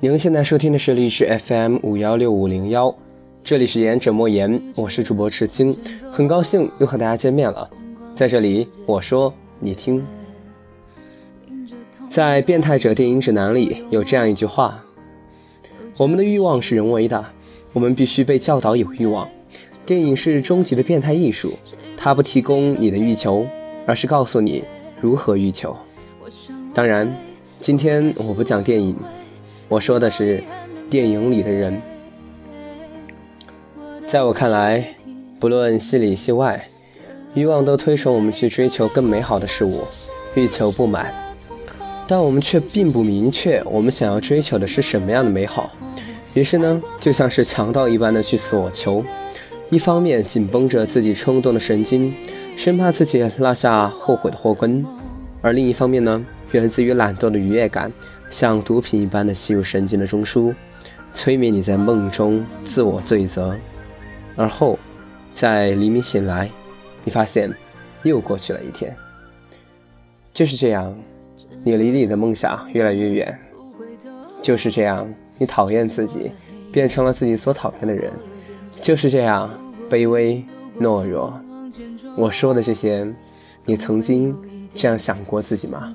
您现在收听的是荔枝 FM 五幺六五零幺，这里是言者莫言，我是主播赤青，很高兴又和大家见面了。在这里，我说你听，在《变态者电影指南》里有这样一句话：我们的欲望是人为的，我们必须被教导有欲望。电影是终极的变态艺术，它不提供你的欲求，而是告诉你如何欲求。当然，今天我不讲电影。我说的是电影里的人，在我看来，不论戏里戏外，欲望都推崇我们去追求更美好的事物，欲求不满，但我们却并不明确我们想要追求的是什么样的美好。于是呢，就像是强盗一般的去索求，一方面紧绷着自己冲动的神经，生怕自己落下后悔的祸根；而另一方面呢，源自于懒惰的愉悦感。像毒品一般的吸入神经的中枢，催眠你在梦中自我罪责，而后在黎明醒来，你发现又过去了一天。就是这样，你离你的梦想越来越远。就是这样，你讨厌自己，变成了自己所讨厌的人。就是这样，卑微懦弱。我说的这些，你曾经这样想过自己吗？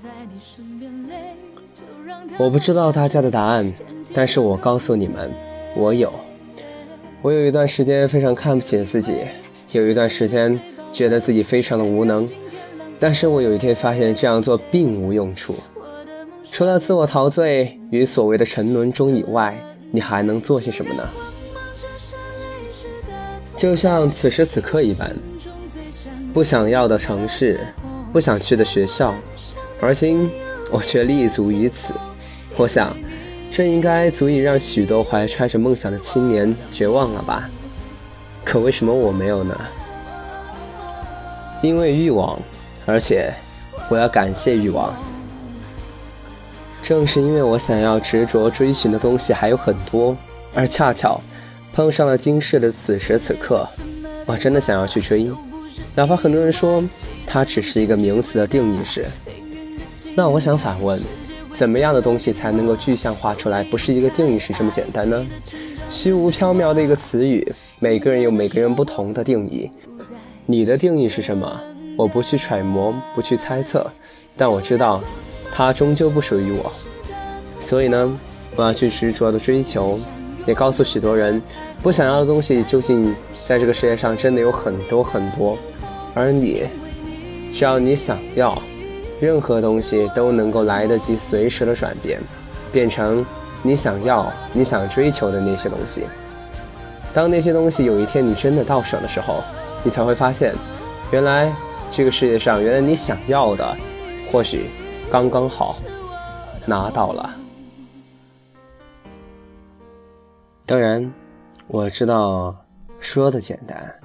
我不知道大家的答案，但是我告诉你们，我有。我有一段时间非常看不起自己，有一段时间觉得自己非常的无能，但是我有一天发现这样做并无用处，除了自我陶醉与所谓的沉沦中以外，你还能做些什么呢？就像此时此刻一般，不想要的城市，不想去的学校，而今我却立足于此。我想，这应该足以让许多怀揣着梦想的青年绝望了吧？可为什么我没有呢？因为欲望，而且我要感谢欲望。正是因为我想要执着追寻的东西还有很多，而恰巧碰上了今世的此时此刻，我真的想要去追，哪怕很多人说它只是一个名词的定义时，那我想反问。怎么样的东西才能够具象化出来？不是一个定义是这么简单呢？虚无缥缈的一个词语，每个人有每个人不同的定义。你的定义是什么？我不去揣摩，不去猜测，但我知道，它终究不属于我。所以呢，我要去执着的追求，也告诉许多人，不想要的东西究竟在这个世界上真的有很多很多。而你，只要你想要。任何东西都能够来得及随时的转变，变成你想要、你想追求的那些东西。当那些东西有一天你真的到手的时候，你才会发现，原来这个世界上，原来你想要的，或许刚刚好拿到了。当然，我知道说的简单，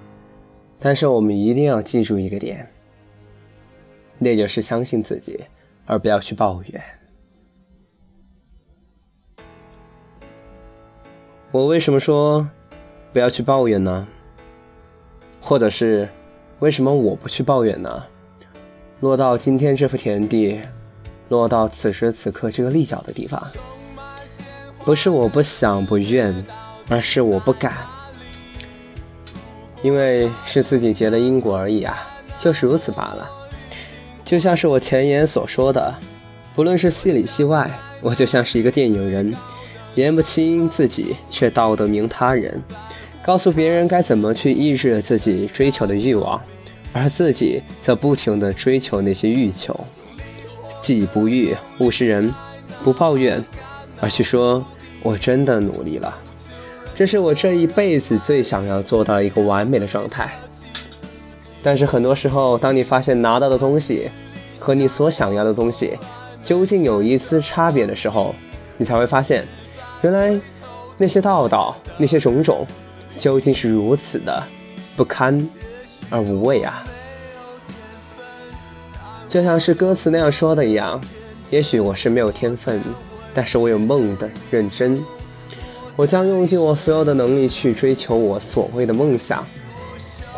但是我们一定要记住一个点。那就是相信自己，而不要去抱怨。我为什么说不要去抱怨呢？或者是为什么我不去抱怨呢？落到今天这幅田地，落到此时此刻这个立脚的地方，不是我不想不愿，而是我不敢，因为是自己结的因果而已啊，就是如此罢了。就像是我前言所说的，不论是戏里戏外，我就像是一个电影人，言不清自己，却道得明他人，告诉别人该怎么去抑制自己追求的欲望，而自己则不停地追求那些欲求。己不欲，勿施人，不抱怨，而去说我真的努力了，这是我这一辈子最想要做到一个完美的状态。但是很多时候，当你发现拿到的东西和你所想要的东西究竟有一丝差别的时候，你才会发现，原来那些道道、那些种种，究竟是如此的不堪而无味啊！就像是歌词那样说的一样，也许我是没有天分，但是我有梦的认真，我将用尽我所有的能力去追求我所谓的梦想。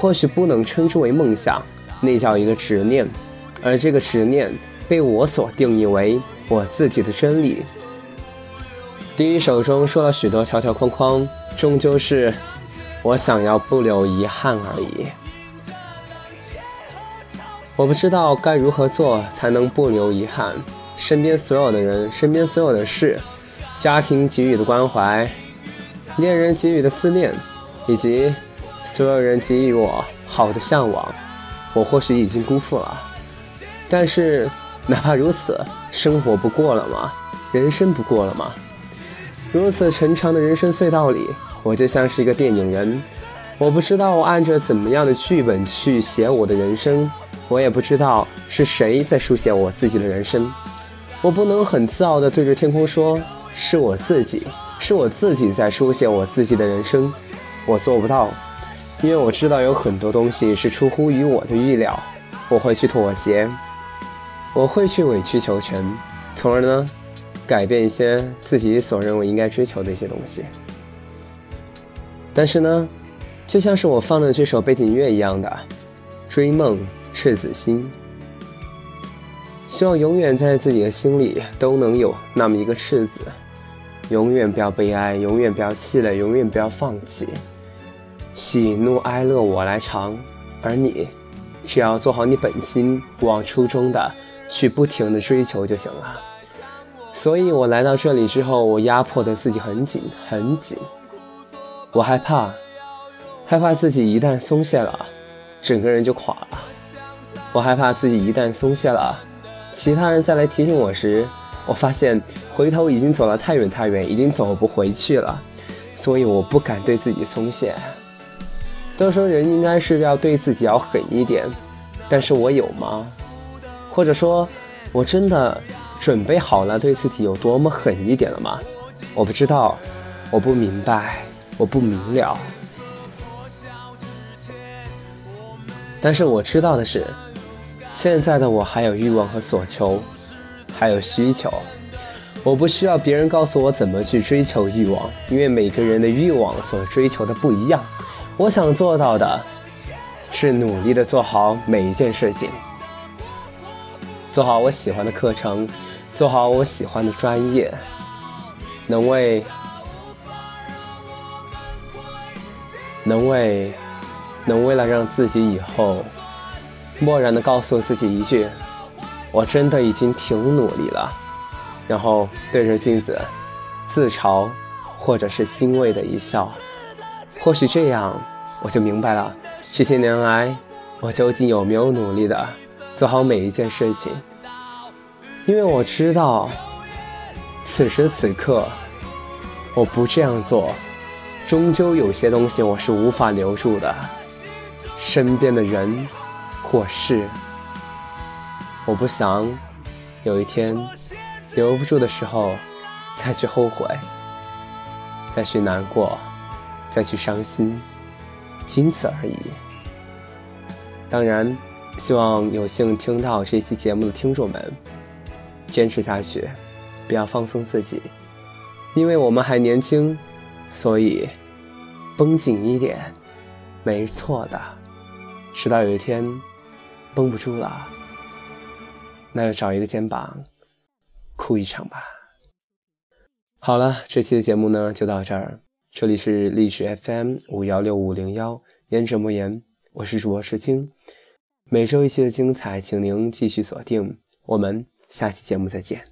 或许不能称之为梦想，那叫一个执念，而这个执念被我所定义为我自己的真理。第一首中说了许多条条框框，终究是我想要不留遗憾而已。我不知道该如何做才能不留遗憾。身边所有的人，身边所有的事，家庭给予的关怀，恋人给予的思念，以及所有人给予我好的向往，我或许已经辜负了。但是哪怕如此，生活不过了吗？人生不过了吗？如此沉长的人生隧道里，我就像是一个电影人，我不知道我按着怎么样的剧本去写我的人生，我也不知道是谁在书写我自己的人生。我不能很自傲地对着天空说：“是我自己，是我自己在书写我自己的人生。”我做不到，因为我知道有很多东西是出乎于我的预料。我会去妥协，我会去委曲求全，从而呢，改变一些自己所认为应该追求的一些东西。但是呢，就像是我放的这首背景乐一样的，《追梦赤子心》。希望永远在自己的心里都能有那么一个赤子，永远不要悲哀，永远不要气馁，永远不要放弃。喜怒哀乐我来尝，而你，只要做好你本心，不忘初衷的去不停的追求就行了。所以我来到这里之后，我压迫的自己很紧很紧，我害怕，害怕自己一旦松懈了，整个人就垮了。我害怕自己一旦松懈了。其他人再来提醒我时，我发现回头已经走了太远太远，已经走不回去了，所以我不敢对自己松懈。都说人应该是要对自己要狠一点，但是我有吗？或者说，我真的准备好了对自己有多么狠一点了吗？我不知道，我不明白，我不明了。但是我知道的是。现在的我还有欲望和所求，还有需求，我不需要别人告诉我怎么去追求欲望，因为每个人的欲望所追求的不一样。我想做到的，是努力的做好每一件事情，做好我喜欢的课程，做好我喜欢的专业，能为，能为，能为了让自己以后。漠然的告诉自己一句：“我真的已经挺努力了。”然后对着镜子自嘲，或者是欣慰的一笑。或许这样，我就明白了这些年来我究竟有没有努力的做好每一件事情。因为我知道，此时此刻我不这样做，终究有些东西我是无法留住的。身边的人。或是，我不想有一天留不住的时候，再去后悔，再去难过，再去伤心，仅此而已。当然，希望有幸听到这期节目的听众们坚持下去，不要放松自己，因为我们还年轻，所以绷紧一点，没错的。直到有一天。绷不住了，那就找一个肩膀，哭一场吧。好了，这期的节目呢就到这儿。这里是励志 FM 五幺六五零幺，言者莫言，我是主播石青。每周一期的精彩，请您继续锁定。我们下期节目再见。